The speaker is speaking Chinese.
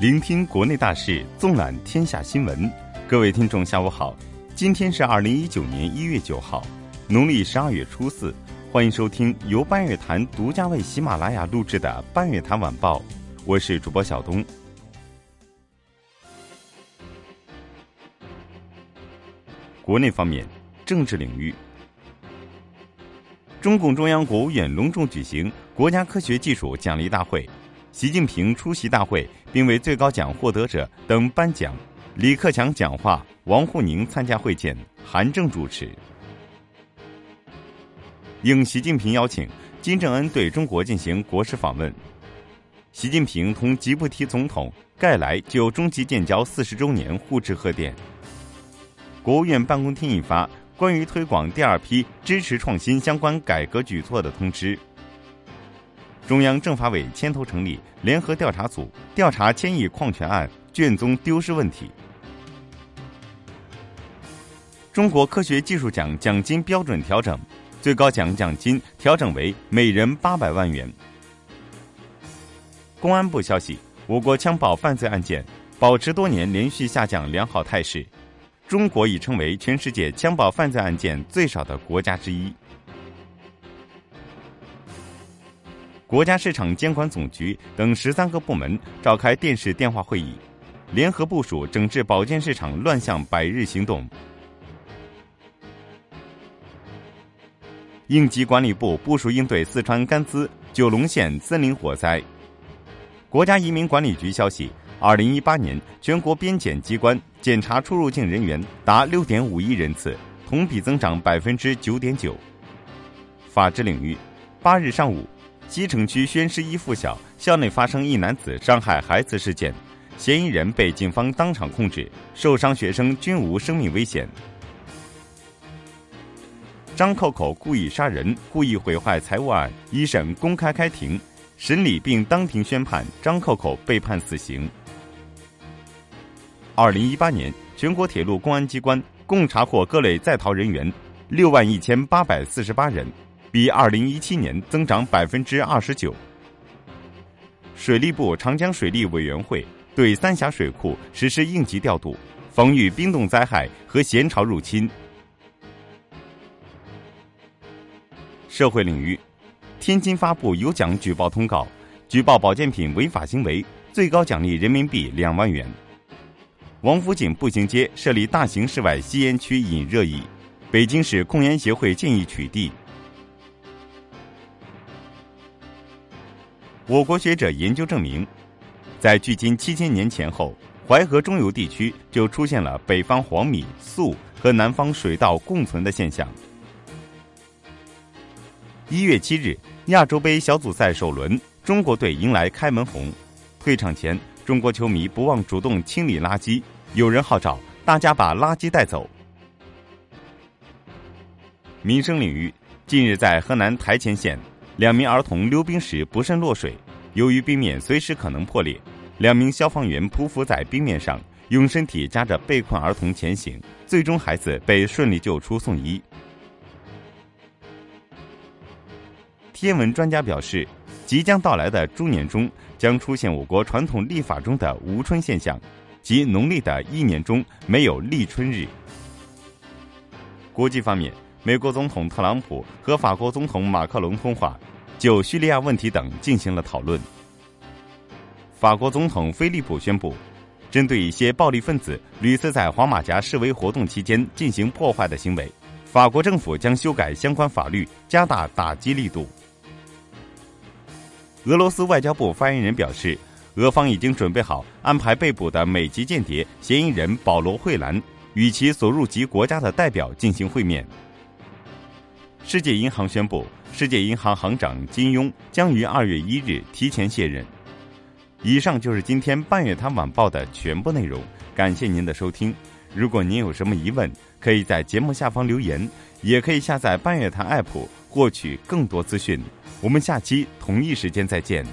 聆听国内大事，纵览天下新闻。各位听众，下午好，今天是二零一九年一月九号，农历十二月初四。欢迎收听由半月谈独家为喜马拉雅录制的《半月谈晚报》，我是主播小东。国内方面，政治领域，中共中央、国务院隆重举行国家科学技术奖励大会。习近平出席大会，并为最高奖获得者等颁奖。李克强讲话，王沪宁参加会见，韩正主持。应习近平邀请，金正恩对中国进行国事访问。习近平同吉布提总统盖莱就中吉建交四十周年互致贺电。国务院办公厅印发关于推广第二批支持创新相关改革举措的通知。中央政法委牵头成立联合调查组，调查千亿矿权案卷宗丢失问题。中国科学技术奖奖金标准调整，最高奖奖金调整为每人八百万元。公安部消息，我国枪爆犯罪案件保持多年连续下降良好态势，中国已成为全世界枪爆犯罪案件最少的国家之一。国家市场监管总局等十三个部门召开电视电话会议，联合部署整治保健市场乱象百日行动。应急管理部部署应对四川甘孜九龙县森林火灾。国家移民管理局消息，二零一八年全国边检机关检查出入境人员达六点五亿人次，同比增长百分之九点九。法治领域，八日上午。西城区宣师一附小校内发生一男子伤害孩子事件，嫌疑人被警方当场控制，受伤学生均无生命危险。张扣扣故意杀人、故意毁坏财物案一审公开开庭，审理并当庭宣判，张扣扣被判死刑。二零一八年，全国铁路公安机关共查获各类在逃人员六万一千八百四十八人。比二零一七年增长百分之二十九。水利部长江水利委员会对三峡水库实施应急调度，防御冰冻灾害和咸潮入侵。社会领域，天津发布有奖举报通告，举报保健品违法行为，最高奖励人民币两万元。王府井步行街设立大型室外吸烟区引热议，北京市控烟协会建议取缔。我国学者研究证明，在距今七千年前后，淮河中游地区就出现了北方黄米、粟和南方水稻共存的现象。一月七日，亚洲杯小组赛首轮，中国队迎来开门红。退场前，中国球迷不忘主动清理垃圾，有人号召大家把垃圾带走。民生领域，近日在河南台前县。两名儿童溜冰时不慎落水，由于冰面随时可能破裂，两名消防员匍匐在冰面上，用身体夹着被困儿童前行，最终孩子被顺利救出送医。天文专家表示，即将到来的猪年中将出现我国传统历法中的无春现象，即农历的一年中没有立春日。国际方面。美国总统特朗普和法国总统马克龙通话，就叙利亚问题等进行了讨论。法国总统菲利普宣布，针对一些暴力分子屡次在黄马甲示威活动期间进行破坏的行为，法国政府将修改相关法律，加大打击力度。俄罗斯外交部发言人表示，俄方已经准备好安排被捕的美籍间谍嫌疑人保罗·惠兰与其所入籍国家的代表进行会面。世界银行宣布，世界银行行长金庸将于二月一日提前卸任。以上就是今天半月谈晚报的全部内容，感谢您的收听。如果您有什么疑问，可以在节目下方留言，也可以下载半月谈 APP 获取更多资讯。我们下期同一时间再见。